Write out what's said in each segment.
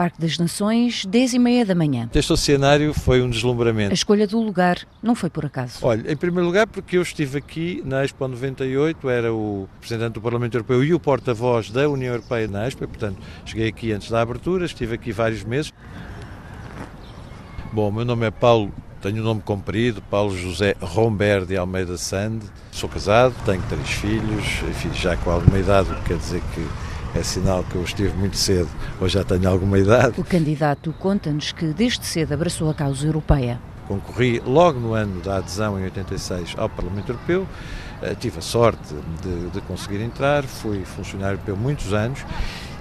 Parque das Nações, 10 e meia da manhã. Este cenário foi um A deslumbramento. escolha do lugar não foi por acaso. Olha, em primeiro lugar porque eu estive aqui na Expo 98, era o representante do Parlamento Europeu e o porta-voz da União Europeia na Expo, portanto cheguei aqui antes da abertura, estive aqui vários meses. Bom, o meu nome é Paulo, tenho um nome comprido, Paulo José Romber de Almeida Sande, sou casado, tenho três filhos, enfim, já com alguma idade, o que quer dizer que é sinal que eu estive muito cedo, ou já tenho alguma idade. O candidato conta-nos que desde cedo abraçou a causa europeia. Concorri logo no ano da adesão, em 86, ao Parlamento Europeu. Eh, Tive a sorte de, de conseguir entrar, fui funcionário europeu muitos anos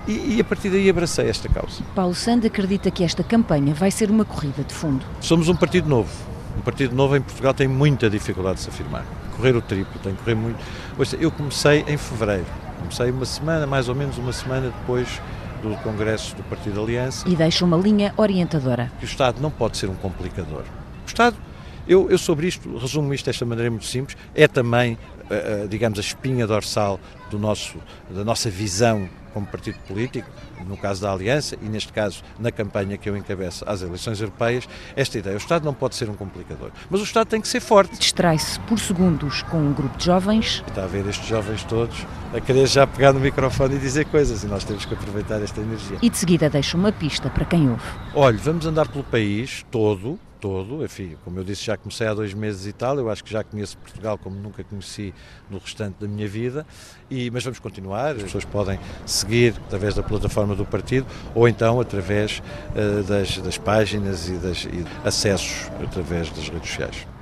e, e a partir daí abracei esta causa. Paulo Sande acredita que esta campanha vai ser uma corrida de fundo. Somos um partido novo. Um partido novo em Portugal tem muita dificuldade de se afirmar. Correr o triplo, tem que correr muito. Ouça, eu comecei em fevereiro. Comecei uma semana, mais ou menos uma semana depois do Congresso do Partido Aliança. E deixa uma linha orientadora. que o Estado não pode ser um complicador. O Estado, eu, eu sobre isto, resumo isto desta maneira muito simples, é também, digamos, a espinha dorsal do nosso, da nossa visão como partido político, no caso da Aliança e neste caso na campanha que eu encabeço às eleições europeias, esta ideia. O Estado não pode ser um complicador, mas o Estado tem que ser forte. Distrai-se por segundos com um grupo de jovens Está a ver estes jovens todos a querer já pegar no microfone e dizer coisas e nós temos que aproveitar esta energia. e de seguida deixa uma pista para quem ouve. Olha, vamos andar pelo país todo, todo, enfim, como eu disse, já comecei há dois meses e tal, eu acho que já conheço Portugal como nunca conheci no restante da minha vida, e, mas vamos continuar, as pessoas podem seguir através da plataforma do partido ou então através eh, das, das páginas e, das, acessos através das redes sociais.